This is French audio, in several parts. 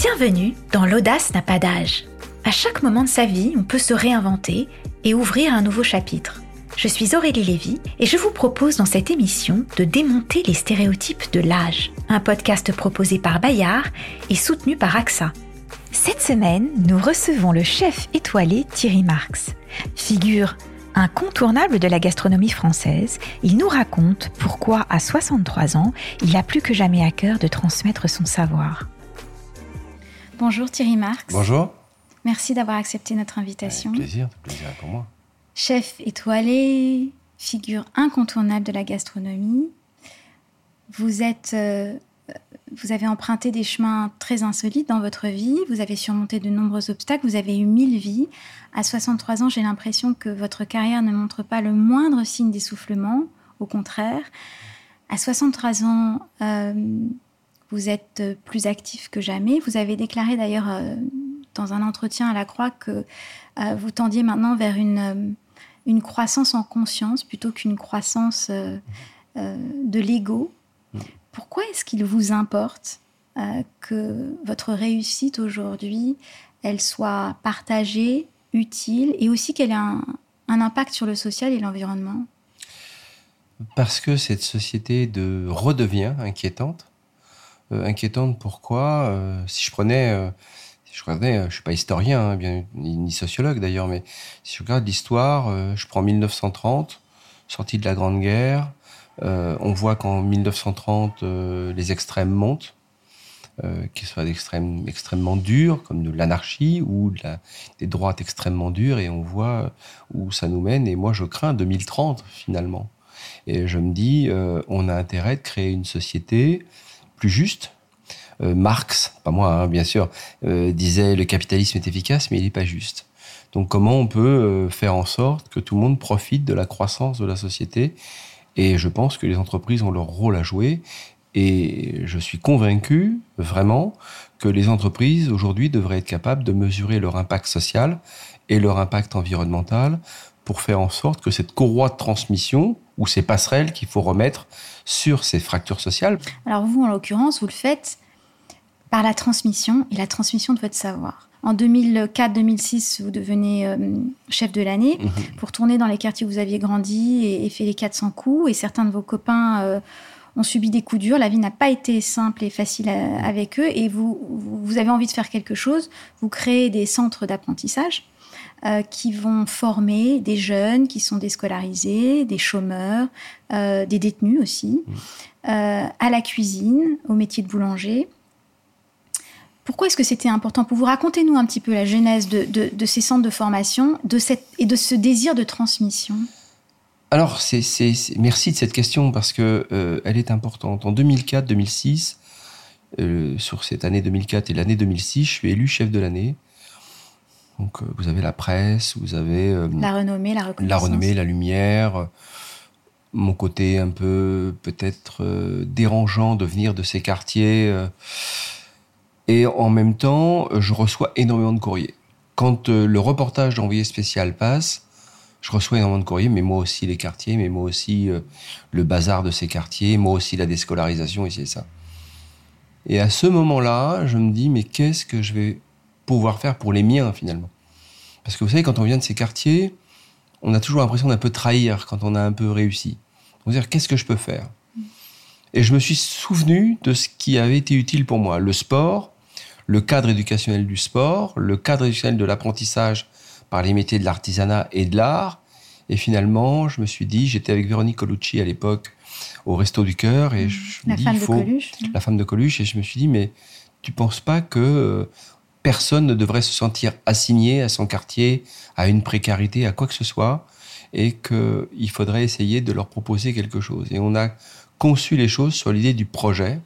Bienvenue dans L'audace n'a pas d'âge. À chaque moment de sa vie, on peut se réinventer et ouvrir un nouveau chapitre. Je suis Aurélie Lévy et je vous propose dans cette émission de démonter les stéréotypes de l'âge. Un podcast proposé par Bayard et soutenu par AXA. Cette semaine, nous recevons le chef étoilé Thierry Marx. Figure incontournable de la gastronomie française, il nous raconte pourquoi à 63 ans, il a plus que jamais à cœur de transmettre son savoir. Bonjour Thierry Marx. Bonjour. Merci d'avoir accepté notre invitation. Avec plaisir, plaisir pour moi. Chef étoilé, figure incontournable de la gastronomie. Vous êtes, euh, vous avez emprunté des chemins très insolites dans votre vie. Vous avez surmonté de nombreux obstacles. Vous avez eu mille vies. À 63 ans, j'ai l'impression que votre carrière ne montre pas le moindre signe d'essoufflement. Au contraire, à 63 ans, euh, vous êtes plus actif que jamais. Vous avez déclaré d'ailleurs euh, dans un entretien à la Croix que euh, vous tendiez maintenant vers une, euh, une croissance en conscience plutôt qu'une croissance de l'ego. Pourquoi est-ce qu'il vous importe que votre réussite aujourd'hui, elle soit partagée, utile et aussi qu'elle ait un, un impact sur le social et l'environnement? Parce que cette société de redevient inquiétante euh, inquiétante. Pourquoi euh, Si je prenais, euh, je prenais, je suis pas historien, hein, bien, ni sociologue d'ailleurs, mais si je regarde l'histoire, je prends 1930, sortie de la Grande Guerre, on voit qu'en 1930, les extrêmes montent. Euh, qui soient d'extrême, extrêmement durs, comme de l'anarchie ou des droites extrêmement dures, et on voit où ça nous mène. Et moi, je crains 2030 finalement. Et je me dis, euh, on a intérêt de créer une société plus juste. Euh, Marx, pas moi hein, bien sûr, euh, disait le capitalisme est efficace mais il n'est pas juste. Donc comment on peut euh, faire en sorte que tout le monde profite de la croissance de la société? Et je pense que les entreprises ont leur rôle à jouer. Et je suis convaincu vraiment que les entreprises aujourd'hui devraient être capables de mesurer leur impact social et leur impact environnemental pour faire en sorte que cette courroie de transmission ou ces passerelles qu'il faut remettre sur ces fractures sociales. Alors vous, en l'occurrence, vous le faites par la transmission et la transmission de votre savoir. En 2004-2006, vous devenez euh, chef de l'année mhm. pour tourner dans les quartiers où vous aviez grandi et, fait les 400 coups. Et certains de vos copains euh, ont subi des coups durs. La vie n'a pas été simple et facile euh, avec eux. Et vous, vous avez envie de faire quelque chose. Vous créez des centres d'apprentissage euh, qui vont former des jeunes qui sont déscolarisés, des chômeurs, euh, des détenus aussi, mmh. euh, à la cuisine, au métier de boulanger. Pourquoi est-ce que c'était important pour vous? Racontez-nous un petit peu la genèse de, ces centres de formation de cette, et de ce désir de transmission. Alors, c'est, merci de cette question parce que elle est importante. En 2004-2006, sur cette année 2004 et l'année 2006, je suis élu chef de l'année. Donc, euh, vous avez la presse, vous avez euh, la renommée, la reconnaissance, la renommée, la lumière. Mon côté un peu peut-être euh, dérangeant de venir de ces quartiers. et en même temps, je reçois énormément de courriers. Quand le reportage d'envoyé spécial passe, je reçois énormément de courriers, mais moi aussi les quartiers, mais moi aussi le bazar de ces quartiers, moi aussi la déscolarisation, et c'est ça. Et à ce moment-là, je me dis, mais qu'est-ce que je vais pouvoir faire pour les miens finalement. Parce que vous savez, quand on vient de ces quartiers, on a toujours l'impression d'un peu trahir quand on a un peu réussi. On dire qu'est-ce que je peux faire? Et je me suis souvenu de ce qui avait été utile pour moi le sport, le cadre éducationnel du sport, le cadre éducationnel de l'apprentissage par les métiers de l'artisanat et de l'art. Et finalement, je me suis dit, j'étais avec Véronique Colucci à l'époque au Resto du Cœur et je la me dis, femme il faut de Coluche. la femme de Coluche et je me suis dit, mais tu penses pas que euh, personne ne devrait se sentir assigné à son quartier, à une précarité, à quoi que ce soit, et qu'il faudrait essayer de leur proposer quelque chose. Et on a conçu les choses sur l'idée du projet,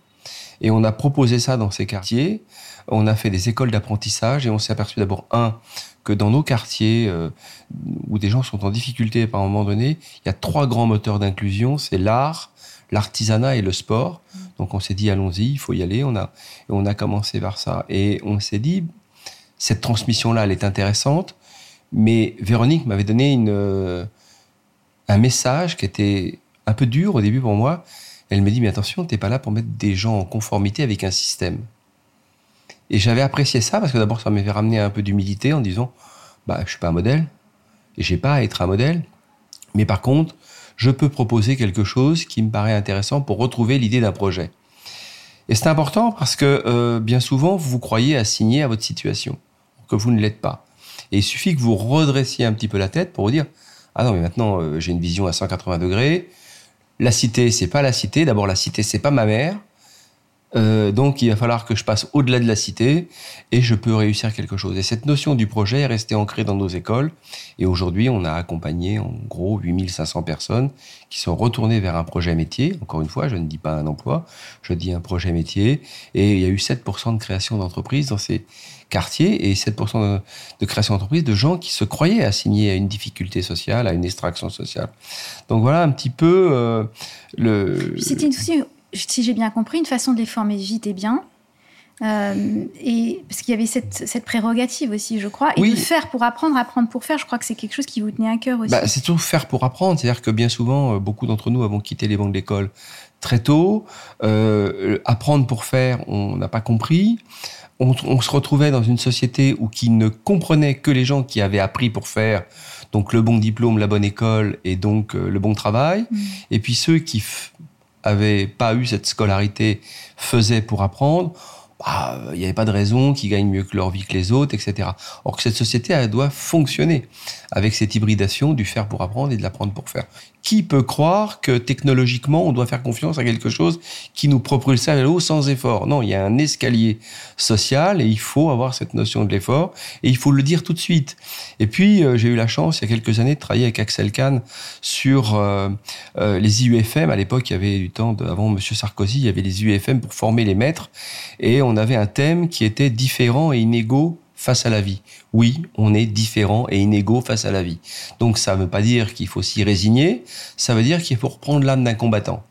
et on a proposé ça dans ces quartiers. On a fait des écoles d'apprentissage, et on s'est aperçu d'abord, un, que dans nos quartiers euh, où des gens sont en difficulté par un moment donné, il y a trois grands moteurs d'inclusion, c'est l'art, l'artisanat et le sport. Donc on s'est dit allons-y, il faut y aller. On a on a commencé par ça et on s'est dit cette transmission là, elle est intéressante. Mais Véronique m'avait donné une euh, un message qui était un peu dur au début pour moi. Elle me dit mais attention, t'es pas là pour mettre des gens en conformité avec un système. Et j'avais apprécié ça parce que d'abord, ça m'avait ramené un peu d'humilité en disant, bah, je suis pas un modèle et j'ai pas à être un modèle. Mais par contre, je peux proposer quelque chose qui me paraît intéressant pour retrouver l'idée d'un projet. Et c'est important parce que euh, bien souvent, vous vous croyez assigné à votre situation, que vous ne l'êtes pas. Et il suffit que vous redressiez un petit peu la tête pour vous dire ah non mais maintenant euh, j'ai une vision à 180 degrés. La cité c'est pas la cité. D'abord la cité c'est pas ma mère. Euh, donc il va falloir que je passe au-delà de la cité et je peux réussir quelque chose. Et cette notion du projet est restée ancrée dans nos écoles. Et aujourd'hui, on a accompagné en gros 8500 personnes qui sont retournées vers un projet métier. Encore une fois, je ne dis pas un emploi, je dis un projet métier. Et il y a eu 7% de création d'entreprises dans ces quartiers et 7% de, création d'entreprises de gens qui se croyaient assignés à une difficulté sociale, à une extraction sociale. Donc voilà un petit peu euh, le... C'était aussi si j'ai bien compris, une façon de les former vite et bien. Euh, et parce qu'il y avait cette, prérogative aussi, je crois, et de faire pour apprendre, apprendre pour faire. Je crois que c'est quelque chose qui vous tenait à cœur aussi. Bah, c'est toujours faire pour apprendre, c'est-à-dire que bien souvent, euh, beaucoup d'entre nous avons quitté les bancs d'école très tôt. Euh, apprendre pour faire, on n'a pas compris. On, se retrouvait dans une société où qui ne comprenait que les gens qui avaient appris pour faire, donc le bon diplôme, la bonne école et donc le bon travail. Mmh. Et puis ceux qui avaient pas eu cette scolarité faisaient pour apprendre, bah, il n'y avait pas de raison qu'ils gagnent mieux que leur vie que les autres, etc. Or que cette société, elle doit fonctionner avec cette hybridation du faire pour apprendre et de l'apprendre pour faire. Qui peut croire que technologiquement, on doit faire confiance à quelque chose qui nous propulse à l'eau sans effort? Non, il y a un escalier social et il faut avoir cette notion de l'effort et il faut le dire tout de suite. Et puis, euh, j'ai eu la chance, il y a quelques années, de travailler avec Axel Kahn sur euh, euh, les IUFM. À l'époque, il y avait du temps, avant M. Sarkozy, il y avait les IUFM pour former les maîtres et on avait un thème qui était différent et inégaux face à la vie. Oui, on est différent et inégaux face à la vie. Donc ça ne veut pas dire qu'il faut s'y résigner, ça veut dire qu'il faut reprendre l'âme d'un combattant.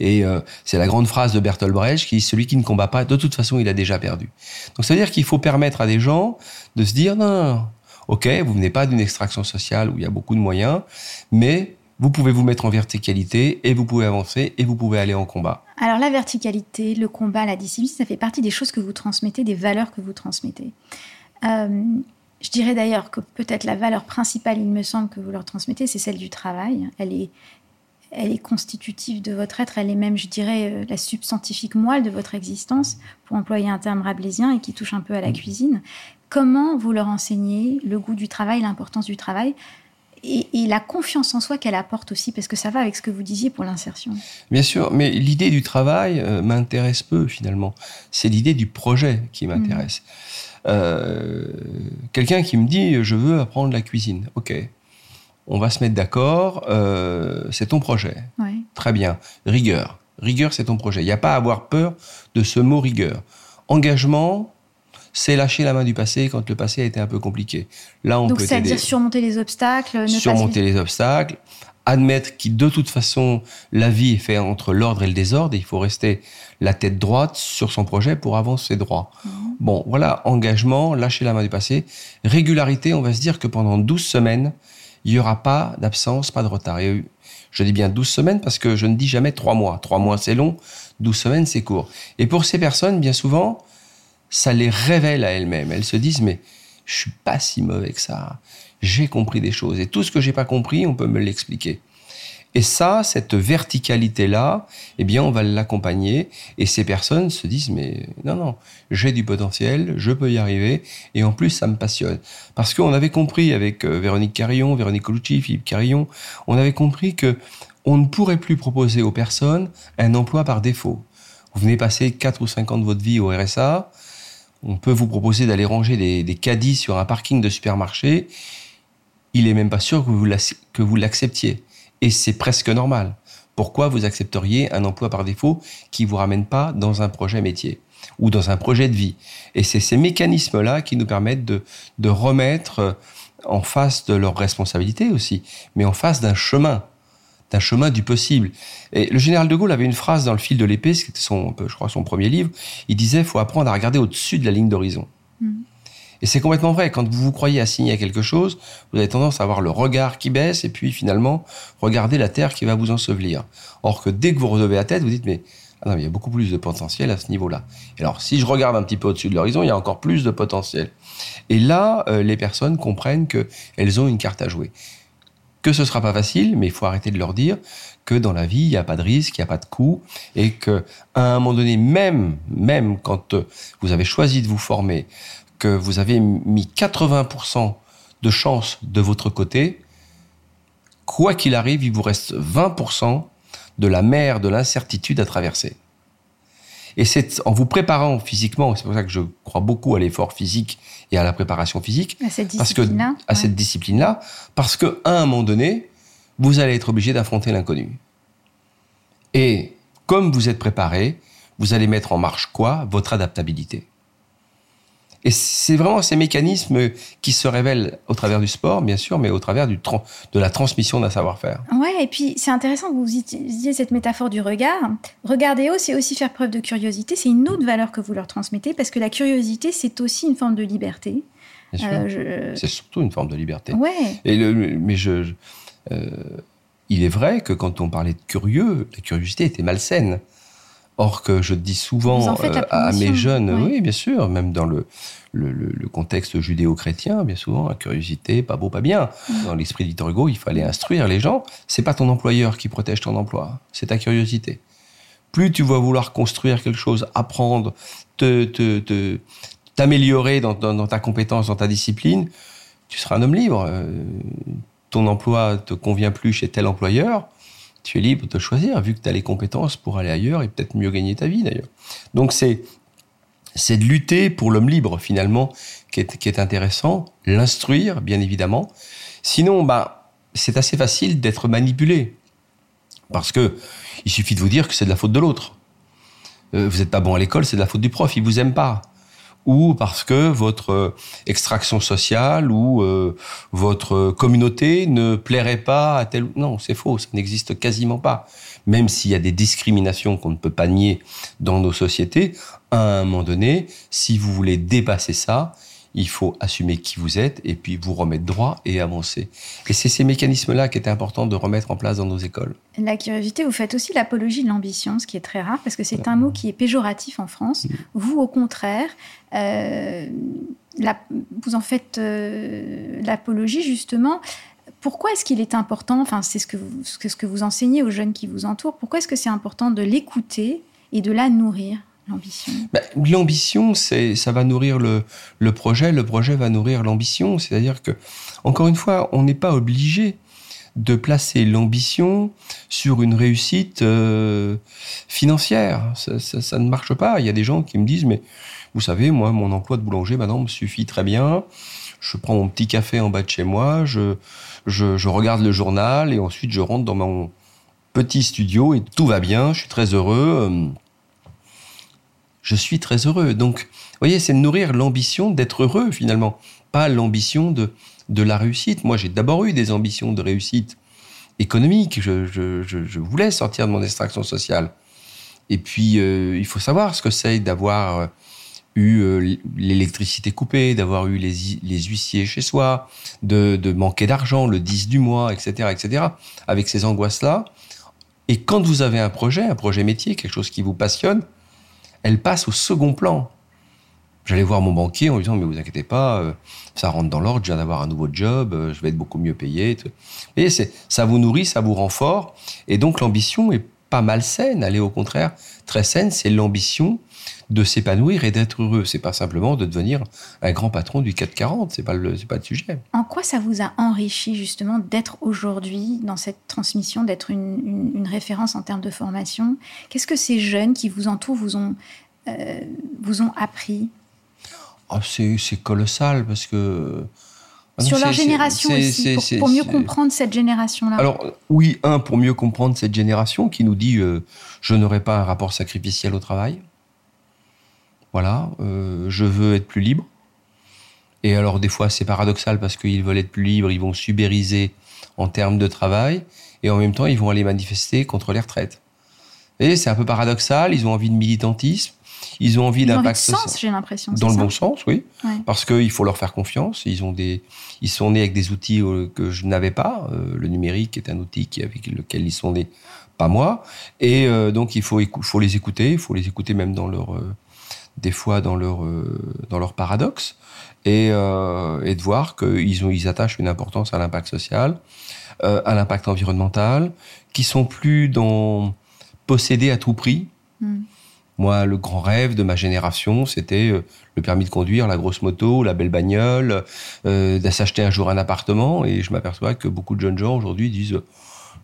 Et euh, c'est la grande phrase de Bertolt Brecht qui dit celui qui ne combat pas, de toute façon, il a déjà perdu. Donc ça veut dire qu'il faut permettre à des gens de se dire non, ok, vous venez pas d'une extraction sociale où il y a beaucoup de moyens, mais vous pouvez vous mettre en verticalité et vous pouvez avancer et vous pouvez aller en combat. Alors la verticalité, le combat, la discipline, ça fait partie des choses que vous transmettez, des valeurs que vous transmettez. Euh, je dirais d'ailleurs que peut-être la valeur principale, il me semble, que vous leur transmettez, c'est celle du travail. Elle est, elle est constitutive de votre être, elle est même, je dirais, euh, la substantifique moelle de votre existence, pour employer un terme rabelaisien et qui touche un peu à la cuisine. Comment vous leur enseignez le goût du travail, l'importance du travail et, la confiance en soi qu'elle apporte aussi, parce que ça va avec ce que vous disiez pour l'insertion. Bien sûr, mais l'idée du travail euh, m'intéresse peu finalement. C'est l'idée du projet qui m'intéresse. Euh, quelqu'un qui me dit je veux apprendre la cuisine. Ok, on va se mettre d'accord. Euh, c'est ton projet. Très bien. Rigueur. Rigueur, c'est ton projet. Il n'y a pas à avoir peur de ce mot rigueur. Engagement, c'est lâcher la main du passé quand le passé a été un peu compliqué. Là, on Donc, c'est-à-dire surmonter les obstacles. Ne surmonter les obstacles, admettre que de toute façon, la vie est faite entre l'ordre et le désordre, et il faut rester la tête droite sur son projet pour avancer droit. Mhm. Bon, voilà, engagement, lâcher la main du passé. Régularité, on va se dire que pendant 12 semaines, il n'y aura pas d'absence, pas de retard. Et je dis bien 12 semaines parce que je ne dis jamais 3 mois. 3 mois, c'est long. 12 semaines, c'est court. Et pour ces personnes, bien souvent, ça les révèle à elles-mêmes. Elles se disent, mais je suis pas si mauvais que ça. J'ai compris des choses. Et tout ce que j'ai pas compris, on peut me l'expliquer. Et ça, cette verticalité-là, eh bien, on va l'accompagner. Et ces personnes se disent, mais non, non, j'ai du potentiel, je peux y arriver. Et en plus, ça me passionne. Parce qu'on avait compris avec euh, Véronique Carillon, Véronique Colucci, Philippe Carillon, on avait compris que on ne pourrait plus proposer aux personnes un emploi par défaut. Vous venez passer 4 ou 5 ans de votre vie au RSA, on peut vous proposer d'aller ranger des, caddies sur un parking de supermarché. Il est même pas sûr que vous l'acceptiez. Et c'est presque normal. Pourquoi vous accepteriez un emploi par défaut qui vous ramène pas dans un projet métier ou dans un projet de vie? Et c'est ces mécanismes-là qui nous permettent de, remettre en face de leurs responsabilités aussi, mais en face d'un chemin d'un chemin du possible. Et le général de Gaulle avait une phrase dans le fil de l'épée, ce qui était son, je crois, son premier livre. Il disait, faut apprendre à regarder au-dessus de la ligne d'horizon. Mm. Et c'est complètement vrai. Quand vous vous croyez assigné à quelque chose, vous avez tendance à avoir le regard qui baisse et puis finalement, regarder la terre qui va vous ensevelir. Or que dès que vous redevez la tête, vous dites, mais Ah non, il y a beaucoup plus de potentiel à ce niveau-là. alors, si je regarde un petit peu au-dessus de l'horizon, il y a encore plus de potentiel. Et là, euh, les personnes comprennent qu'elles ont une carte à jouer. Que ce sera pas facile, mais il faut arrêter de leur dire que dans la vie, il n'y a pas de risque, il n'y a pas de coût, et que à un moment donné, même, même quand euh, vous avez choisi de vous former, que vous avez mis 80% de chance de votre côté, quoi qu'il arrive, il vous reste 20% de la mer de l'incertitude à traverser. Et c'est en vous préparant physiquement, c'est pour ça que je crois beaucoup à l'effort physique et à la préparation physique, à cette parce que à cette discipline-là, parce que à un moment donné, vous allez être obligé d'affronter l'inconnu. Et comme vous êtes préparé, vous allez mettre en marche quoi? Votre adaptabilité. Et c'est vraiment ces mécanismes qui se révèlent au travers du sport, bien sûr, mais au travers du de la transmission d'un savoir-faire. Ouais, et puis c'est intéressant que vous utilisiez cette métaphore du regard. Regarder haut, c'est aussi faire preuve de curiosité. C'est une autre valeur que vous leur transmettez, parce que la curiosité, c'est aussi une forme de liberté. Euh, c'est surtout une forme de liberté. Ouais. Et le, mais je, euh, il est vrai que quand on parlait de curieux, la curiosité était malsaine. Or que je dis souvent euh, à mes jeunes, oui. bien sûr, même dans le, le, contexte judéo-chrétien, bien souvent, la curiosité, pas beau, pas bien. Mm. Dans l'esprit d'Hector Hugo, il fallait instruire les gens. C'est pas ton employeur qui protège ton emploi, c'est ta curiosité. Plus tu vas vouloir construire quelque chose, apprendre, te, te, t'améliorer dans, dans, ta compétence, dans ta discipline, tu seras un homme libre. Euh, ton emploi te convient plus chez tel employeur, tu es libre de choisir, vu que tu as les compétences pour aller ailleurs et peut-être mieux gagner ta vie d'ailleurs. Donc c'est c'est de lutter pour l'homme libre finalement qui est, qui est intéressant, l'instruire bien évidemment. Sinon, bah, c'est assez facile d'être manipulé parce que il suffit de vous dire que c'est de la faute de l'autre. Euh, vous n'êtes pas bon à l'école, c'est de la faute du prof, il vous aime pas ou parce que votre euh, extraction sociale ou euh, votre communauté ne plairait pas à tel... Non, c'est faux, ça n'existe quasiment pas. Même s'il y a des discriminations qu'on ne peut pas nier dans nos sociétés, à un moment donné, si vous voulez dépasser ça, il faut assumer qui vous êtes et puis vous remettre droit et avancer. Et c'est ces mécanismes-là qui étaient importants de remettre en place dans nos écoles. La curiosité, vous faites aussi l'apologie de l'ambition, ce qui est très rare parce que c'est un mot qui est péjoratif en France. Mm. Vous, au contraire, euh, vous en faites euh, l'apologie justement. Pourquoi est-ce qu'il est important, enfin c'est ce que, vous, ce que vous enseignez aux jeunes qui vous entourent, pourquoi est-ce que c'est important de l'écouter et de la nourrir? L'ambition. Bah, l'ambition, ça va nourrir le, projet, le projet va nourrir l'ambition. C'est-à-dire que, encore une fois, on n'est pas obligé de placer l'ambition sur une réussite euh, financière. Ça, ne marche pas. Il y a des gens qui me disent, mais vous savez, moi, mon emploi de boulanger, maintenant, me suffit très bien. Je prends mon petit café en bas de chez moi, je, je, je regarde le journal et ensuite je rentre dans mon petit studio et tout va bien, je suis très heureux je suis très heureux. Donc, vous voyez, c'est nourrir l'ambition d'être heureux finalement, pas l'ambition de, de la réussite. Moi, j'ai d'abord eu des ambitions de réussite économique. Je, je, je, voulais sortir de mon extraction sociale. Et puis, euh, il faut savoir ce que c'est d'avoir euh, eu euh, l'électricité coupée, d'avoir eu les, les, huissiers chez soi, de, de manquer d'argent le 10 du mois, etc., etc., avec ces angoisses-là. Et quand vous avez un projet, un projet métier, quelque chose qui vous passionne, elle passe au second plan. J'allais voir mon banquier en lui disant mais vous inquiétez pas, euh, ça rentre dans l'ordre, je viens d'avoir un nouveau job, euh, je vais être beaucoup mieux payé. Vous voyez, c'est, ça vous nourrit, ça vous rend fort, et donc l'ambition est pas malsaine, elle est au contraire très saine. C'est l'ambition de s'épanouir et d'être heureux. C'est pas simplement de devenir un grand patron du 440. C'est pas le, c'est pas le sujet. En quoi ça vous a enrichi justement d'être aujourd'hui dans cette transmission, d'être une, référence en termes de formation? Qu'est-ce que ces jeunes qui vous entourent vous ont, euh, vous ont appris? Oh, c'est, colossal parce que. Ah Sur leur génération aussi, pour, pour mieux comprendre cette génération-là. Alors oui, un, pour mieux comprendre cette génération qui nous dit euh, je n'aurai pas un rapport sacrificiel au travail. Voilà, euh, je veux être plus libre. Et alors, des fois, c'est paradoxal parce qu'ils veulent être plus libres, ils vont subériser en termes de travail, et en même temps, ils vont aller manifester contre les retraites. Et c'est un peu paradoxal, ils ont envie de militantisme, ils ont envie de d'impact sens, j'ai l'impression. Dans le ça bon sens, oui. Ouais. Parce qu'il faut leur faire confiance. Ils, ont des, ils sont nés avec des outils euh, que je n'avais pas. Euh, le numérique est un outil avec lequel ils sont nés, pas moi. Et donc, il faut, les écouter. Il faut les écouter même dans leur, des fois dans leur, euh, dans leur paradoxe. Et, euh, et de voir qu'ils ils attachent une importance à l'impact social, euh, à l'impact environnemental, qui sont plus dans posséder à tout prix. Mm. Moi, le grand rêve de ma génération, c'était le permis de conduire, la grosse moto, la belle bagnole, euh, de s'acheter un jour un appartement. Et je m'aperçois que beaucoup de jeunes gens aujourd'hui disent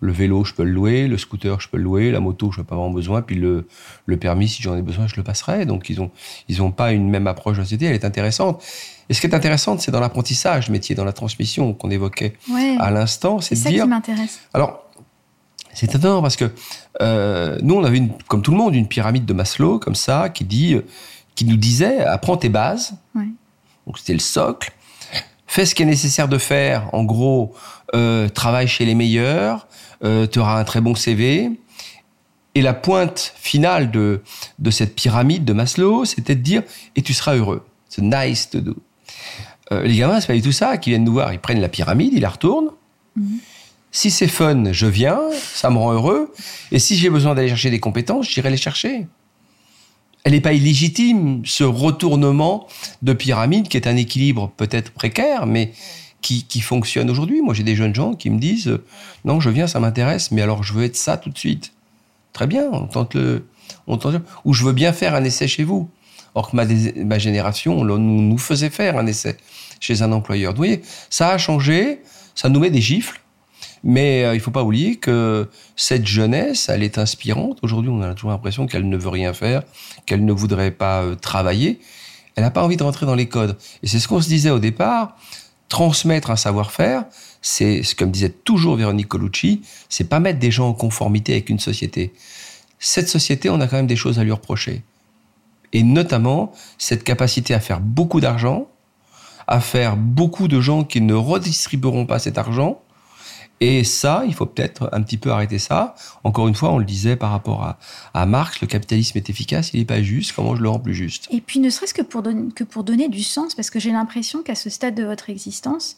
le vélo, je peux le louer, le scooter, je peux le louer, la moto, je n'ai pas vraiment besoin, puis le, le permis, si j'en ai besoin, je le passerai. Donc, ils n'ont ils ont pas une même approche de la société, elle est intéressante. Et ce qui est intéressant, c'est dans l'apprentissage, métier, dans la transmission qu'on évoquait Ouais. à l'instant, c'est ça dire qui m'intéresse. alors, c'est étonnant parce que euh, nous, on avait, une, comme tout le monde, une pyramide de Maslow, comme ça, qui, dit, qui nous disait apprends tes bases. Ouais. Donc, c'était le socle. Fais ce qui est nécessaire de faire. En gros, euh, travaille chez les meilleurs. Euh, tu auras un très bon CV. Et la pointe finale de, de cette pyramide de Maslow, c'était de dire et tu seras heureux. C'est nice to do. Euh, les gamins, c'est pas du tout ça. Qui viennent nous voir, ils prennent la pyramide, ils la retournent. Mhm. Si c'est fun, je viens, ça me rend heureux. Et si j'ai besoin d'aller chercher des compétences, j'irai les chercher. Elle n'est pas illégitime, ce retournement de pyramide qui est un équilibre peut-être précaire, mais qui, qui fonctionne aujourd'hui. Moi, j'ai des jeunes gens qui me disent euh, Non, je viens, ça m'intéresse, mais alors je veux être ça tout de suite. Très bien, on tente le. On tente, ou je veux bien faire un essai chez vous. Or que ma, ma génération, on nous, nous faisait faire un essai chez un employeur. Vous voyez, ça a changé, ça nous met des gifles. Mais euh, il faut pas oublier que cette jeunesse, elle est inspirante. Aujourd'hui, on a toujours l'impression qu'elle ne veut rien faire, qu'elle ne voudrait pas euh, travailler. Elle n'a pas envie de rentrer dans les codes. Et c'est ce qu'on se disait au départ. Transmettre un savoir-faire, c'est ce que me disait toujours Véronique Colucci, c'est pas mettre des gens en conformité avec une société. Cette société, on a quand même des choses à lui reprocher. Et notamment cette capacité à faire beaucoup d'argent, à faire beaucoup de gens qui ne redistribueront pas cet argent. Et ça, il faut peut-être un petit peu arrêter ça. Encore une fois, on le disait par rapport à, à Marx, le capitalisme est efficace, il n'est pas juste, comment je le rends plus juste? Et puis, ne serait-ce que pour, don- que pour donner du sens, parce que j'ai l'impression qu'à ce stade de votre existence,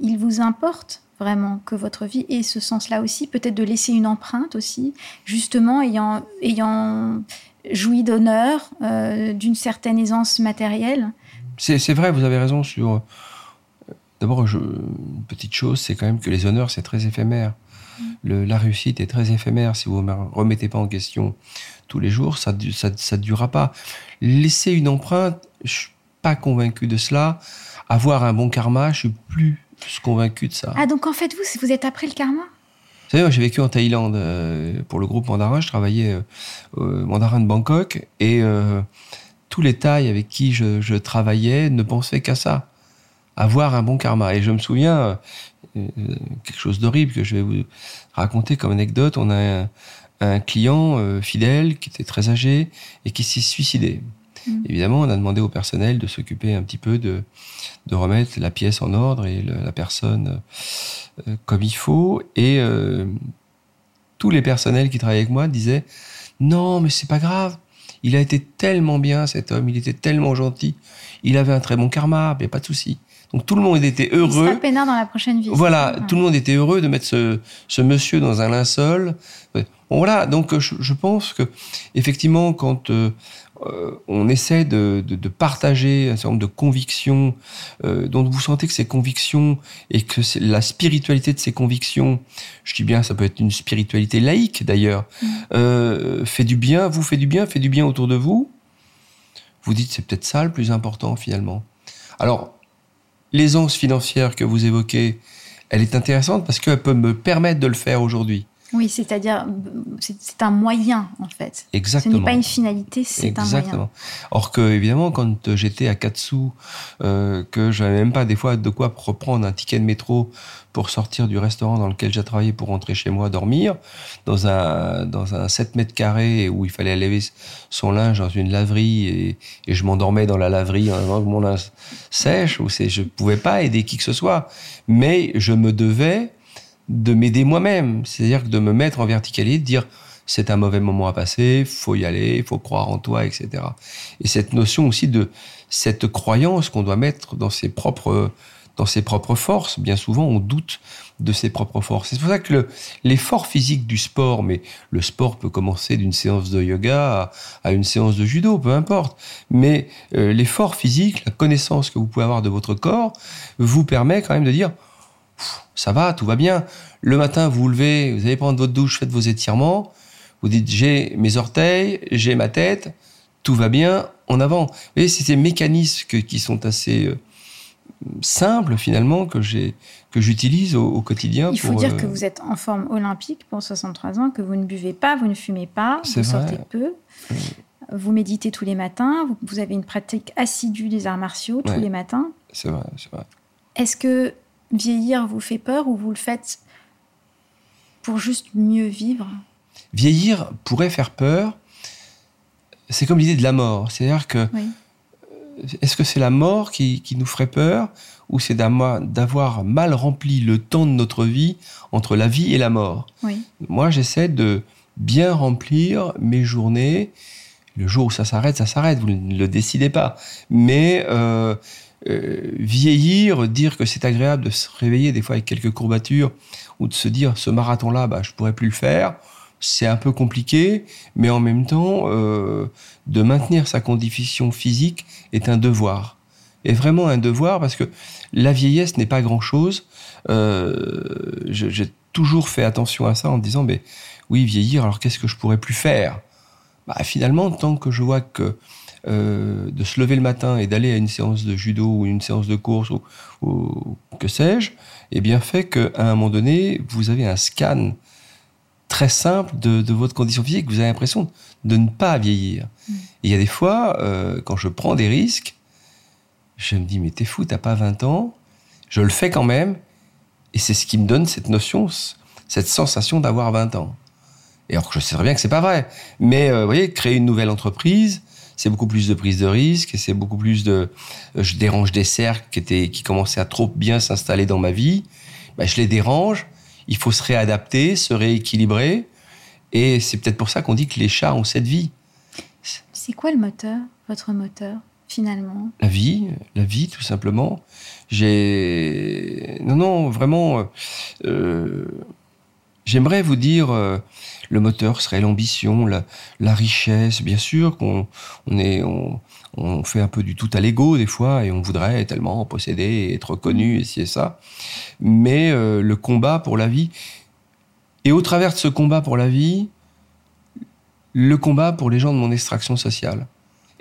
il vous importe vraiment que votre vie ait ce sens-là aussi, peut-être de laisser une empreinte aussi, justement ayant, ayant joui d'honneur, euh, d'une certaine aisance matérielle. C'est vrai, vous avez raison sur. D'abord, une petite chose, c'est quand même que les honneurs, c'est très éphémère. Le- la réussite est très éphémère. Si vous ne remettez pas en question tous les jours, ça ne ça, ça durera pas. Laisser une empreinte, je suis pas convaincu de cela. Avoir un bon karma, je suis plus convaincu de ça. Ah, donc en fait, vous, vous êtes après le karma? Vous savez, moi, j'ai vécu en Thaïlande euh, pour le groupe Mandarin. Je travaillais euh, au Mandarin de Bangkok et euh, tous les Thaïs avec qui je, je travaillais ne pensaient qu'à ça, avoir un bon karma. Et je me souviens euh, euh, quelque chose d'horrible que je vais vous raconter comme anecdote. On a un, un client euh, fidèle qui était très âgé et qui s'est suicidé. Mm. Évidemment, on a demandé au personnel de s'occuper un petit peu de, de remettre la pièce en ordre et le- la personne euh, comme il faut. Et tous les personnels qui travaillaient avec moi disaient Non, mais c'est pas grave. Il a été tellement bien, cet homme. Il était tellement gentil. Il avait un très bon karma. Mais pas de souci. Donc tout le monde était Il sera heureux. peinard dans la prochaine vie. Voilà, tout le monde était heureux de mettre ce, ce monsieur dans un linceul. Bon, voilà, donc je, je pense que effectivement, quand euh, euh, on essaie de, de- de partager un certain nombre de convictions, euh, dont vous sentez que ces convictions et que c'est la spiritualité de ces convictions, je dis bien, ça peut être une spiritualité laïque d'ailleurs, Mm. euh, fait du bien, vous fait du bien, fait du bien autour de vous. Vous dites c'est peut-être ça le plus important finalement. Alors l'aisance financière que vous évoquez, elle est intéressante parce qu'elle peut me permettre de le faire aujourd'hui. Oui, c'est-à-dire, c'est c'est un moyen, en fait. Ce Exactement. n'est pas une finalité, c'est un moyen. Exactement. Or que, évidemment, quand j'étais à 4 sous, euh, que j'avais même pas des fois de quoi reprendre un ticket de métro pour sortir du restaurant dans lequel j'ai travaillé pour rentrer chez moi dormir, dans un, dans un 7 mètres carrés où il fallait laver son linge dans une laverie et, et je m'endormais dans la laverie en attendant que mon linge sèche, ou je pouvais pas aider qui que ce soit. Mais je me devais de m'aider moi-même. C'est-à-dire de me mettre en verticalité, de dire c'est un mauvais moment à passer, faut y aller, faut croire en toi, etc. Et cette notion aussi de cette croyance qu'on doit mettre dans ses propres dans ses propres forces. Bien souvent, on doute de ses propres forces. C'est pour ça que l'effort physique du sport, mais le sport peut commencer d'une séance de yoga à, une séance de judo, peu importe. Mais euh, l'effort physique, la connaissance que vous pouvez avoir de votre corps, vous permet quand même de dire ça va, tout va bien. Le matin, vous vous levez, vous allez prendre votre douche, faites vos étirements. Vous dites j'ai mes orteils, j'ai ma tête, tout va bien, en avant. Vous voyez, c'est ces mécanismes qui sont assez euh, simples finalement que j'ai que j'utilise au, quotidien. Il faut dire que euh, vous êtes en forme olympique pour 63 ans, que vous ne buvez pas, vous ne fumez pas, vous sortez peu. Vous méditez tous les matins, vous, avez une pratique assidue des arts martiaux tous les matins. C'est vrai, c'est vrai. Est-ce que vieillir vous fait peur ou vous le faites pour juste mieux vivre? Vieillir pourrait faire peur. C'est comme l'idée de la mort. C'est-à-dire que est-ce que c'est la mort qui, nous ferait peur ou c'est d'avoir mal rempli le temps de notre vie entre la vie et la mort? Moi, j'essaie de bien remplir mes journées. Le jour où ça s'arrête, ça s'arrête, vous ne le décidez pas. Mais euh, euh, vieillir, dire que c'est agréable de se réveiller des fois avec quelques courbatures ou de se dire ce marathon-là, bah, je pourrais plus le faire c'est un peu compliqué, mais en même temps, euh, de maintenir sa condition physique est un devoir. Et vraiment un devoir parce que la vieillesse n'est pas grand-chose. Euh, j'ai toujours fait attention à ça en disant, mais oui, vieillir, alors qu'est-ce que je pourrais plus faire? Bah, Finalement, tant que je vois que euh, de se lever le matin et d'aller à une séance de judo ou une séance de course ou, ou que sais-je, eh bien fait qu'à un moment donné, vous avez un scan très simple de, votre condition physique. Vous avez l'impression de ne pas vieillir. Mm. il y a des fois, euh, quand je prends des risques, je me dis, mais t'es fou, t'as pas 20 ans. Je le fais quand même. Et c'est ce qui me donne cette notion, cette sensation d'avoir 20 ans. Et alors que je sais très bien que c'est pas vrai. Mais euh, vous voyez, créer une nouvelle entreprise, c'est beaucoup plus de prise de risque, c'est beaucoup plus de... Euh, je dérange des cercles qui, étaient, qui commençaient à trop bien s'installer dans ma vie. Ben, je les dérange il faut se réadapter, se rééquilibrer. Et c'est peut-être pour ça qu'on dit que les chats ont cette vie. C'est quoi le moteur, votre moteur, finalement? La vie, la vie, tout simplement. J'ai. Non, non, vraiment. Euh, j'aimerais vous dire, euh, le moteur serait l'ambition, la, richesse, bien sûr qu'on on est, on, on fait un peu du tout à l'ego des fois et on voudrait tellement posséder, être reconnu et ci et ça. Mais euh, le combat pour la vie, et au travers de ce combat pour la vie, le combat pour les gens de mon extraction sociale.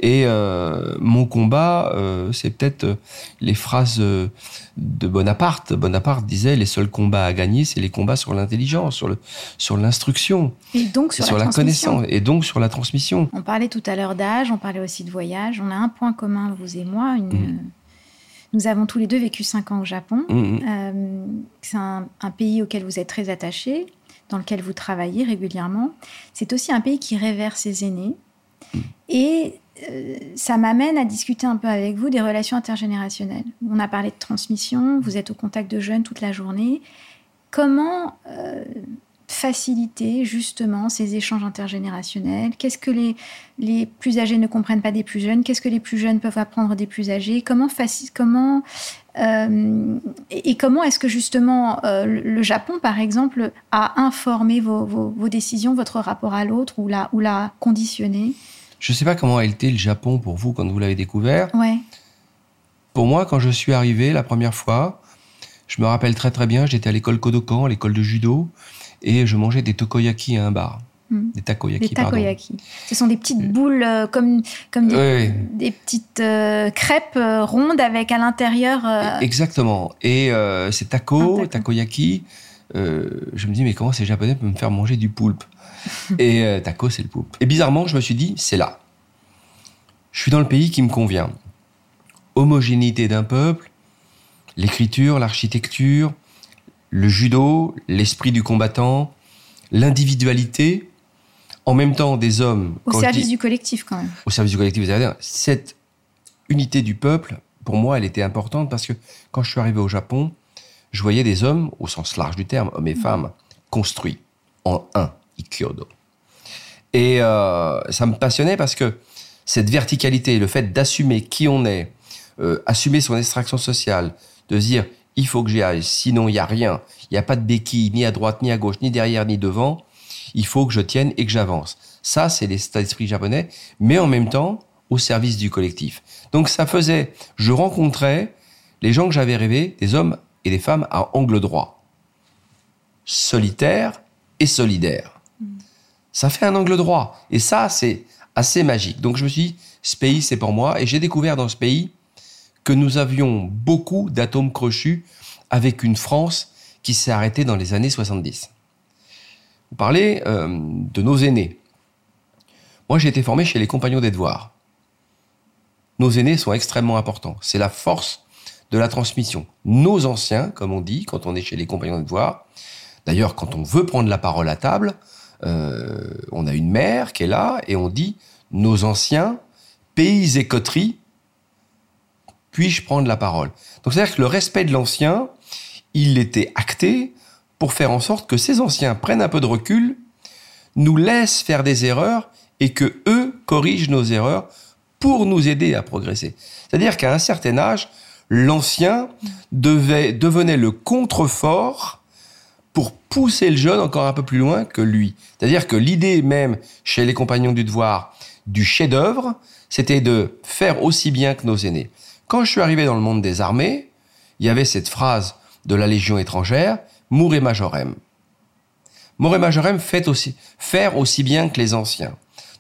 Et euh, mon combat, euh, c'est peut-être euh, les phrases de Bonaparte. Bonaparte disait les seuls combats à gagner, c'est les combats sur l'intelligence, sur le sur l'instruction, et donc sur, la, connaissance, et donc sur la transmission. On parlait tout à l'heure d'âge, on parlait aussi de voyage. On a un point commun, vous et moi. Mmh. Nous avons tous les deux vécu cinq ans au Japon. Mmh. c'est un, un, pays auquel vous êtes très attaché, dans lequel vous travaillez régulièrement. C'est aussi un pays qui révère ses aînés. Et ça m'amène à discuter un peu avec vous des relations intergénérationnelles. On a parlé de transmission, vous êtes au contact de jeunes toute la journée. Comment euh, faciliter justement ces échanges intergénérationnels? Qu'est-ce que les, les plus âgés ne comprennent pas des plus jeunes? Qu'est-ce que les plus jeunes peuvent apprendre des plus âgés? Comment, comment euh, et, comment est-ce que justement le Japon, par exemple, a informé vos, vos décisions, votre rapport à l'autre ou l'a, ou l'a conditionné? Je ne sais pas comment a été le Japon pour vous quand vous l'avez découvert. Ouais. Pour moi, quand je suis arrivé la première fois, je me rappelle très très bien, j'étais à l'école Kodokan, l'école de judo, et je mangeais des tokoyaki à un bar. Hmm. Des takoyaki, des takoyaki. Ce sont des petites euh. boules euh, comme, comme des, des petites euh, crêpes rondes avec à l'intérieur. Exactement. Et ces tacos, takoyaki, je me dis, mais comment ces japonais peuvent me faire manger du poulpe et euh, taco, c'est le poulpe. Et bizarrement, je me suis dit, c'est là. Je suis dans le pays qui me convient. Homogénéité d'un peuple, l'écriture, l'architecture, le judo, l'esprit du combattant, l'individualité, en même temps des hommes. Au service du collectif, quand même. Au service du collectif, Cette unité du peuple, pour moi, elle était importante parce que quand je suis arrivé au Japon, je voyais des hommes, au sens large du terme, hommes et mmh. femmes, construits en un. Et euh, ça me passionnait parce que cette verticalité, le fait d'assumer qui on est, euh, assumer son extraction sociale, de se dire il faut que j'y aille, sinon il n'y a rien, il n'y a pas de béquille ni à droite, ni à gauche, ni derrière, ni devant, il faut que je tienne et que j'avance. Ça, c'est l'état d'esprit japonais, mais en même temps au service du collectif. Donc ça faisait, je rencontrais les gens que j'avais rêvés, des hommes des femmes à angle droit, solitaires et solidaires. Ça fait un angle droit. Et ça, c'est assez magique. Donc je me suis dit, ce pays, c'est pour moi. Et j'ai découvert dans ce pays que nous avions beaucoup d'atomes crochus avec une France qui s'est arrêtée dans les années 70. Vous parlez euh, de nos aînés. Moi, j'ai été formé chez les compagnons des. Nos aînés sont extrêmement importants. C'est la force de la transmission. Nos anciens, comme on dit quand on est chez les compagnons des devoirs, d'ailleurs, quand on veut prendre la parole à table, euh, on a une mère qui est là et on dit nos anciens, pays et coteries, puis-je prendre la parole? Donc c'est-à-dire que le respect de l'ancien, il était acté pour faire en sorte que ces anciens prennent un peu de recul, nous laissent faire des erreurs et que eux corrigent nos erreurs pour nous aider à progresser. C'est-à-dire qu'à un certain âge, l'ancien devenait le contrefort pour pousser le jeune encore un peu plus loin que lui. C'est-à-dire que l'idée même chez les compagnons du devoir du chef-d'œuvre, c'était de faire aussi bien que nos aînés. Quand je suis arrivé dans le monde des armées, il y avait cette phrase de la Légion étrangère, Mourez majorem. Mourez majorem, faites aussi, faire aussi bien que les anciens.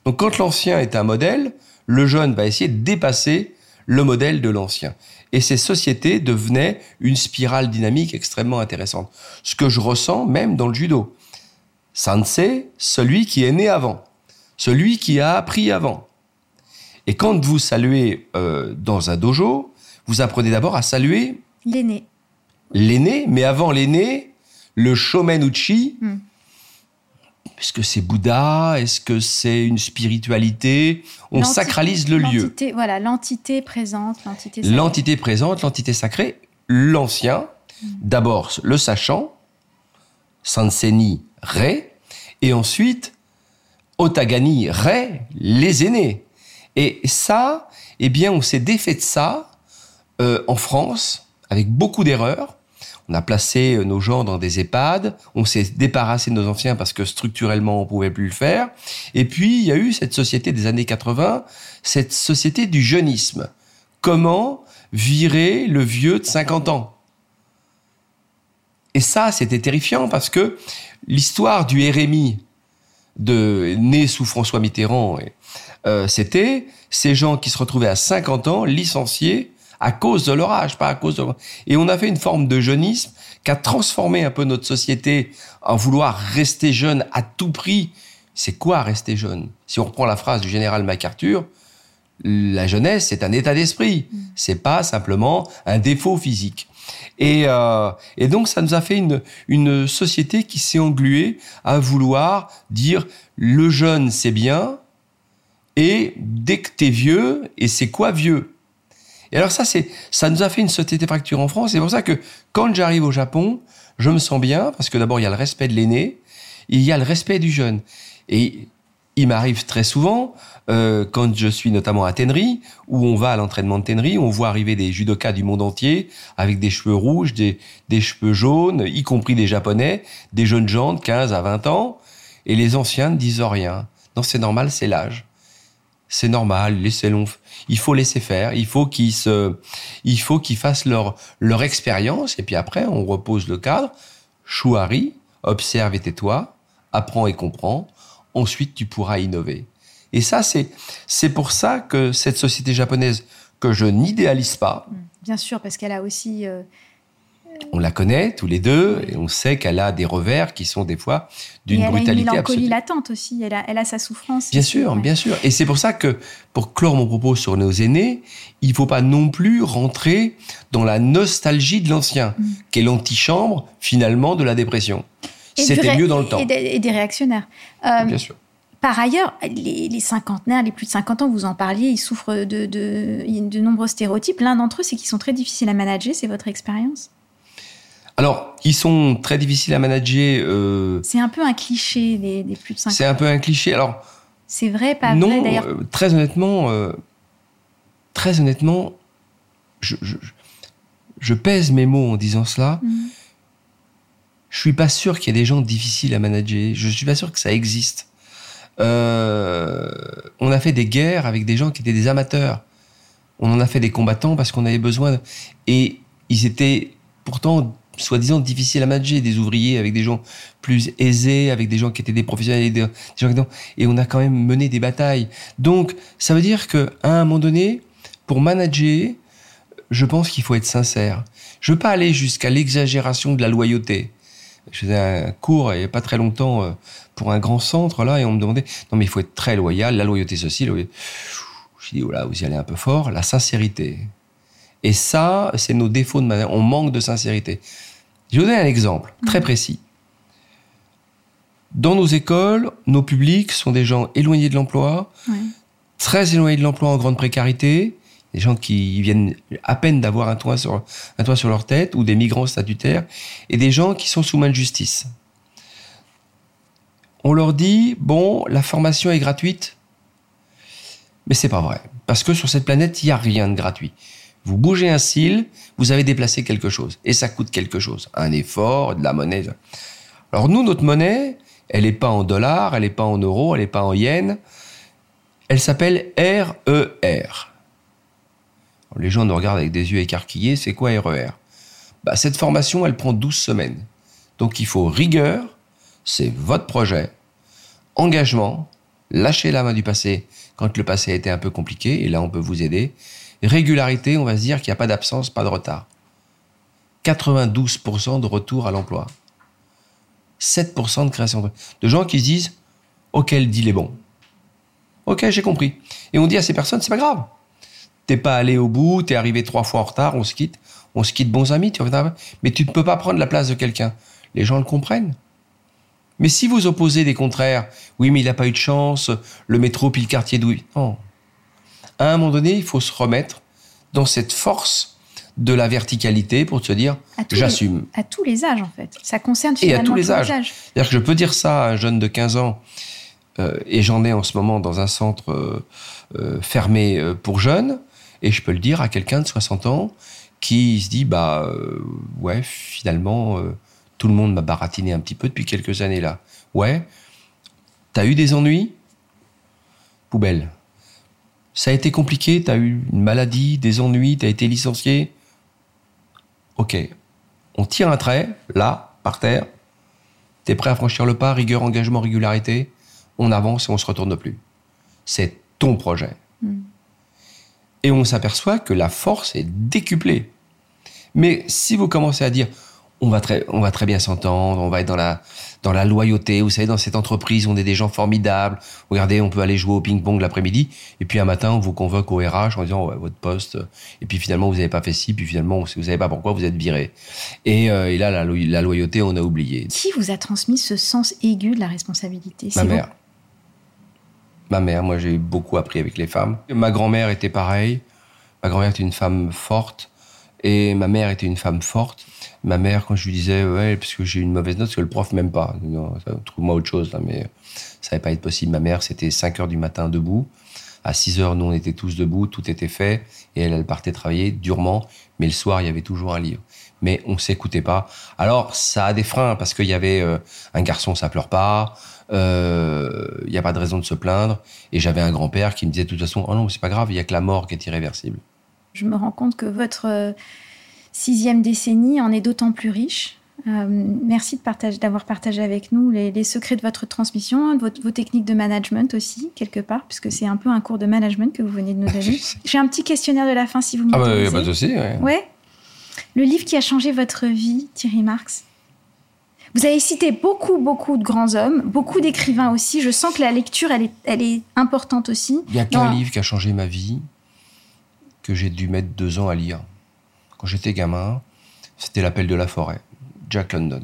Donc quand l'ancien est un modèle, le jeune va essayer de dépasser le modèle de l'ancien. Et ces sociétés devenaient une spirale dynamique extrêmement intéressante. Ce que je ressens même dans le judo. Sansei, celui qui est né avant, celui qui a appris avant. Et quand vous saluez euh, dans un dojo, vous apprenez d'abord à saluer l'aîné. L'aîné, mais avant l'aîné, le shomenuchi, hmm. Est-ce que c'est Bouddha? Est-ce que c'est une spiritualité? On sacralise le lieu. Voilà, l'entité présente, l'entité L'entité présente, l'entité sacrée, l'ancien, mm. d'abord le sachant, Sanseni, Ré, et ensuite Otagani, Ré, les aînés. Et ça, eh bien, on s'est défait de ça euh, en France avec beaucoup d'erreurs on a placé euh, nos gens dans des EHPAD, on s'est débarrassé de nos anciens parce que structurellement on pouvait plus le faire. Et puis il y a eu cette société des années 80, cette société du jeunisme. Comment virer le vieux de 50 ans? Et ça, c'était terrifiant parce que l'histoire du RMI de né sous François Mitterrand, euh, c'était ces gens qui se retrouvaient à 50 ans licenciés à cause de leur âge, pas à cause de... Et on a fait une forme de jeunisme qui a transformé un peu notre société en vouloir rester jeune à tout prix. C'est quoi rester jeune? Si on reprend la phrase du général MacArthur, la jeunesse, c'est un état d'esprit. Mm. C'est pas simplement un défaut physique. Et, euh, et, donc, ça nous a fait une, une société qui s'est engluée à vouloir dire le jeune, c'est bien, et dès que t'es vieux, et c'est quoi vieux? Et alors ça, c'est, ça nous a fait une société fracture en France. C'est pour ça que quand j'arrive au Japon, je me sens bien parce que d'abord il y a le respect de l'aîné, il y a le respect du jeune. Et il m'arrive très souvent, euh, quand je suis notamment à Tenri, où on va à l'entraînement de Tenri, on voit arriver des judokas du monde entier avec des cheveux rouges, des, des cheveux jaunes, y compris des japonais, des jeunes gens de 15 à 20 ans, et les anciens ne disent rien. Non, c'est normal, c'est l'âge c'est normal, laissez le il faut laisser faire, il faut qu'ils se, il faut qu'ils fassent leur, leur expérience, et puis après, on repose le cadre. Chouari, observe et tais-toi, apprends et comprends, ensuite tu pourras innover. Et ça, c'est, c'est pour ça que cette société japonaise, que je n'idéalise pas. Bien sûr, parce qu'elle a aussi euh, on la connaît tous les deux et on sait qu'elle a des revers qui sont des fois d'une brutalité absolue. Elle a une mélancolie latente aussi, elle a, sa souffrance. Bien sûr, bien sûr. Et c'est pour ça que, pour clore mon propos sur nos aînés, il ne faut pas non plus rentrer dans la nostalgie de l'ancien, mm. qui est l'antichambre finalement de la dépression. C'était mieux dans le temps. Et des, réactionnaires. Euh, bien sûr. Par ailleurs, les, cinquantenaires, les plus de 50 ans, vous en parliez, ils souffrent de, de, de nombreux stéréotypes. L'un d'entre eux, c'est qu'ils sont très difficiles à manager. C'est votre expérience? Alors, ils sont très difficiles à manager. Euh, c'est un peu un cliché, les, plus de 50 C'est un peu un cliché. Alors, C'est vrai, pas non, vrai d'ailleurs? euh, très honnêtement, euh, très honnêtement, je, je- je pèse mes mots en disant cela. Mhm. Je suis pas sûr qu'il y ait des gens difficiles à manager. Je suis pas sûr que ça existe. Euh, on a fait des guerres avec des gens qui étaient des amateurs. On en a fait des combattants parce qu'on avait besoin. de- Et ils étaient pourtant soi-disant difficiles à manager, des ouvriers avec des gens plus aisés, avec des gens qui étaient des professionnels et des, gens et on a quand même mené des batailles. Donc, ça veut dire que un moment donné, pour manager, je pense qu'il faut être sincère. Je veux pas aller jusqu'à l'exagération de la loyauté. Je faisais un cours il n'y a pas très longtemps euh, pour un grand centre là et on me demandait non mais il faut être très loyal, la loyauté ceci. La loyauté... Je dis oh là vous y allez un peu fort, la sincérité. Et ça c'est nos défauts de manager. On manque de sincérité. Je vais vous donner un exemple très précis. Dans nos écoles, nos publics sont des gens éloignés de l'emploi, très éloignés de l'emploi en grande précarité, des gens qui viennent à peine d'avoir un toit sur un toit sur leur tête ou des migrants statutaires et des gens qui sont sous main de justice. On leur dit bon, la formation est gratuite. Mais c'est pas vrai parce que sur cette planète, il y a rien de gratuit. Vous bougez un cil, vous avez déplacé quelque chose et ça coûte quelque chose, un effort, de la monnaie. Alors nous notre monnaie, elle n'est pas en dollars, elle n'est pas en euros, elle n'est pas en yens. Elle s'appelle RER. Les gens nous regardent avec des yeux écarquillés. C'est quoi RER bah, Cette formation, elle prend 12 semaines. Donc il faut rigueur, c'est votre projet, engagement, lâcher la main du passé quand le passé a été un peu compliqué, et là on peut vous aider. Régularité, on va se dire qu'il n'y a pas d'absence, pas de retard. 92% de retour à l'emploi. 7% de création de... de gens qui se disent Ok, le deal est bon. Ok, j'ai compris. Et on dit à ces personnes C'est pas grave. T'es pas allé au bout, t'es arrivé trois fois en retard, on se quitte. On se quitte bons amis, tu reviens. Mais tu ne peux pas prendre la place de quelqu'un. Les gens le comprennent. Mais si vous opposez des contraires, oui, mais il n'a pas eu de chance, le métro puis le quartier d'où Non. À un moment donné, il faut se remettre dans cette force de la verticalité pour se dire j'assume. À tous les âges, en fait. Ça concerne Et à finalement tous les âges. C'est-à-dire que je peux dire ça à un jeune de 15 ans, euh, et j'en ai en ce moment dans un centre euh, euh, fermé pour jeunes, et je peux le dire à quelqu'un de 60 ans qui se dit bah ouais finalement tout le monde m'a baratiné un petit peu depuis quelques années là. Ouais, t'as eu des ennuis? Poubelle. Ça a été compliqué, t'as eu une maladie, des ennuis, t'as été licencié. Ok, on tire un trait là par terre. T'es prêt à franchir le pas, rigueur, engagement, régularité. On avance et on se retourne plus. C'est ton projet. Mm. Et on s'aperçoit que la force est décuplée. Mais si vous commencez à dire, on va très, on va très bien s'entendre, on va être dans la, dans la loyauté, vous savez, dans cette entreprise, on est des gens formidables. Regardez, on peut aller jouer au ping-pong l'après-midi. Et puis un matin, on vous convoque au RH en disant, ouais, votre poste. Et puis finalement, vous n'avez pas fait ci. Puis finalement, vous savez pas pourquoi, vous êtes viré. Et, euh, et là, la, lo- la loyauté, on a oublié. Qui vous a transmis ce sens aigu de la responsabilité? Ma vous mère. Ma mère, moi j'ai beaucoup appris avec les femmes. Ma grand-mère était pareille. Ma grand-mère était une femme forte. Et ma mère était une femme forte. Ma mère, quand je lui disais, ouais, parce que j'ai une mauvaise note, parce que le prof m'aime pas. Non, Trouve-moi autre chose, mais ça n'allait pas être possible. Ma mère, c'était 5 heures du matin debout. À 6 heures, nous, on était tous debout, tout était fait. Et elle, elle partait travailler durement. Mais le soir, il y avait toujours un livre. Mais on s'écoutait pas. Alors, ça a des freins, parce qu'il y avait euh, un garçon, ça pleure pas. Euh, Il n'y a pas de raison de se plaindre. Et j'avais un grand-père qui me disait de toute façon, oh non, c'est pas grave, il y a que la mort qui est irréversible. Je me rends compte que votre euh, sixième décennie en est d'autant plus riche. Euh, merci de partage- d'avoir partagé avec nous les, les secrets de votre transmission, de votre- vos techniques de management aussi, quelque part, puisque c'est un peu un cours de management que vous venez de nous donner. J'ai un petit questionnaire de la fin, si vous Ah bah, a pas de souci. ouais. Ouais. Le livre qui a changé votre vie, Thierry Marx. Vous avez cité beaucoup, beaucoup de grands hommes, beaucoup d'écrivains aussi. Je sens que la lecture, elle est, elle est importante aussi. Il n'y a qu'un livre qui a changé ma vie que j'ai dû mettre deux ans à lire. Quand j'étais gamin, c'était L'appel de la forêt, Jack London.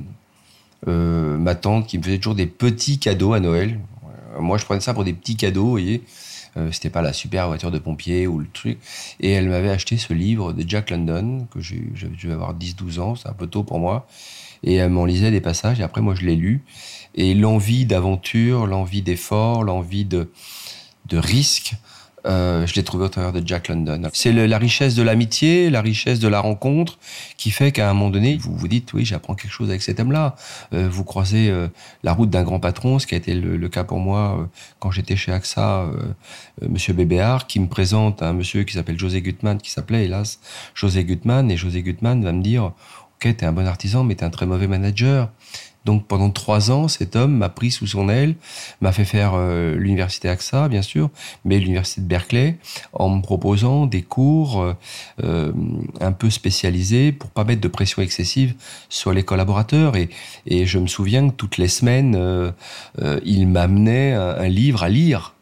Euh, ma tante qui me faisait toujours des petits cadeaux à Noël. Euh, Moi, je prenais ça pour des petits cadeaux, vous voyez. Euh, C'était pas la super voiture de pompier ou le truc. Et elle m'avait acheté ce livre de Jack London, que je devais avoir 10-12 ans, c'est un peu tôt pour moi. Et elle m'en lisait des passages, et après, moi, je l'ai lu. Et l'envie d'aventure, l'envie d'effort, l'envie de risque, euh, je l'ai trouvé au travers de Jack London. C'est la richesse de l'amitié, la richesse de la rencontre qui fait qu'à un moment donné, vous vous dites, oui, j'apprends quelque chose avec cet homme-là. Euh, vous croisez euh, la route d'un grand patron, ce qui a été le, le cas pour moi quand j'étais chez AXA, Monsieur Bébéard, qui me présente un monsieur qui s'appelle José Gutmann, qui s'appelait hélas José Gutmann, et José Gutmann va me dire, ok, t'es un bon artisan, mais t'es un très mauvais manager. Donc pendant trois ans, cet homme m'a pris sous son aile, m'a fait faire euh, l'université AXA, bien sûr, mais l'université de Berkeley, en me proposant des cours euh, euh, un peu spécialisés pour pas mettre de pression excessive sur les collaborateurs. Et, je me souviens que toutes les semaines, il m'amenait un livre à lire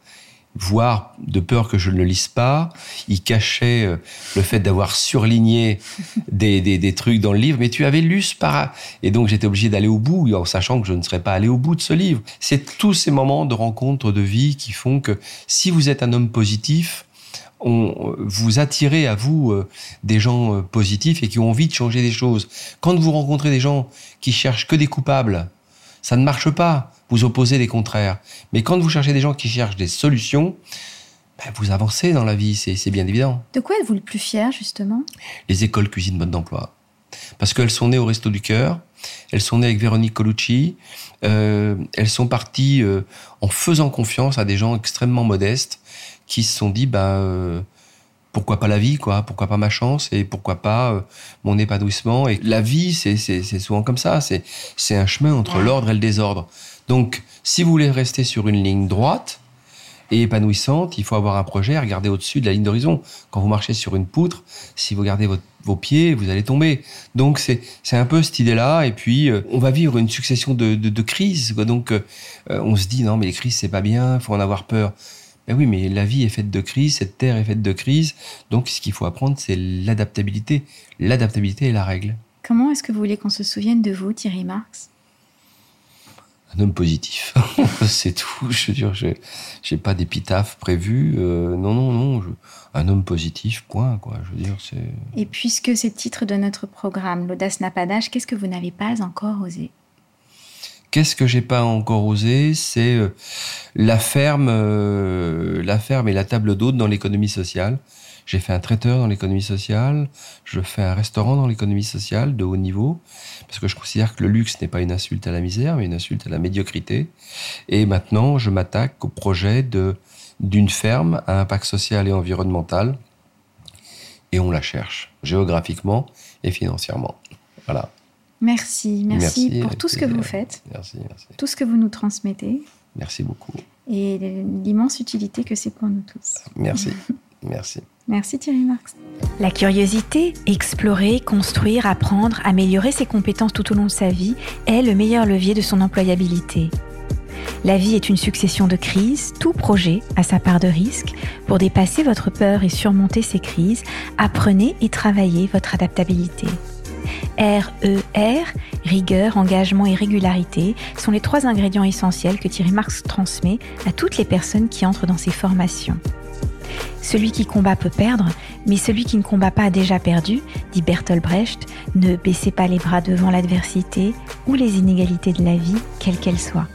voire de peur que je ne le lise pas. Il cachait euh, le fait d'avoir surligné des, des, des trucs dans le livre, mais tu avais lu ce para... Et donc j'étais obligé d'aller au bout, en sachant que je ne serais pas allé au bout de ce livre. C'est tous ces moments de rencontre, de vie qui font que si vous êtes un homme positif, on, vous attirez à vous euh, des gens euh, positifs et qui ont envie de changer des choses. Quand vous rencontrez des gens qui cherchent que des coupables, ça ne marche pas. Vous opposez des contraires. Mais quand vous cherchez des gens qui cherchent des solutions, ben, vous avancez dans la vie, c'est c'est bien évident. De quoi êtes-vous le plus fier, justement? Les écoles cuisine mode d'emploi. Parce qu'elles sont nées au Resto du Cœur, elles sont nées avec Véronique Colucci, euh, elles sont parties euh, en faisant confiance à des gens extrêmement modestes qui se sont dit, ben, euh, pourquoi pas la vie, quoi Pourquoi pas ma chance et pourquoi pas euh, mon épanouissement Et la vie, c'est c'est- c'est souvent comme ça. C'est un chemin entre l'ordre et le désordre. Donc, si vous voulez rester sur une ligne droite et épanouissante, il faut avoir un projet, regarder au-dessus de la ligne d'horizon. Quand vous marchez sur une poutre, si vous gardez votre- vos pieds, vous allez tomber. Donc, c'est c'est un peu cette idée-là. Et puis, euh, on va vivre une succession de, de, de crises. quoi. Donc, euh, euh, on se dit, non, mais les crises, c'est pas bien, faut en avoir peur. Ben oui, mais la vie est faite de crises, cette terre est faite de crises. Donc, ce qu'il faut apprendre, c'est l'adaptabilité. L'adaptabilité est la règle. Comment est-ce que vous voulez qu'on se souvienne de vous, Thierry Marx? Un homme positif. c'est tout. Je veux dire, j'ai, j'ai pas d'épitaphe prévu. Euh, non, non, non. je- un homme positif, point, quoi. Je veux dire, c'est. Et puisque c'est le titre de notre programme, L'audace n'a pas d'âge, qu'est-ce que vous n'avez pas encore osé? Qu'est-ce que j'ai pas encore osé C'est euh, la ferme, euh, la ferme et la table d'hôte dans l'économie sociale. J'ai fait un traiteur dans l'économie sociale. Je fais un restaurant dans l'économie sociale de haut niveau parce que je considère que le luxe n'est pas une insulte à la misère, mais une insulte à la médiocrité. Et maintenant, je m'attaque au projet d'une ferme à impact social et environnemental. Et on la cherche géographiquement et financièrement. Voilà. Merci, merci, Merci, pour tout ce que vous faites, Merci, merci. tout ce que vous nous transmettez Merci beaucoup. et l'immense utilité que c'est pour nous tous. Merci. Merci. Merci Thierry Marx. La curiosité, explorer, construire, apprendre, améliorer ses compétences tout au long de sa vie est le meilleur levier de son employabilité. La vie est une succession de crises, tout projet a sa part de risque. Pour dépasser votre peur et surmonter ces crises, apprenez et travaillez votre adaptabilité. RER, rigueur, engagement et régularité sont les trois ingrédients essentiels que Thierry Marx transmet à toutes les personnes qui entrent dans ses formations. Celui qui combat peut perdre, mais celui qui ne combat pas a déjà perdu, dit Bertolt Brecht. Ne baissez pas les bras devant l'adversité ou les inégalités de la vie, quelles qu'elles soient.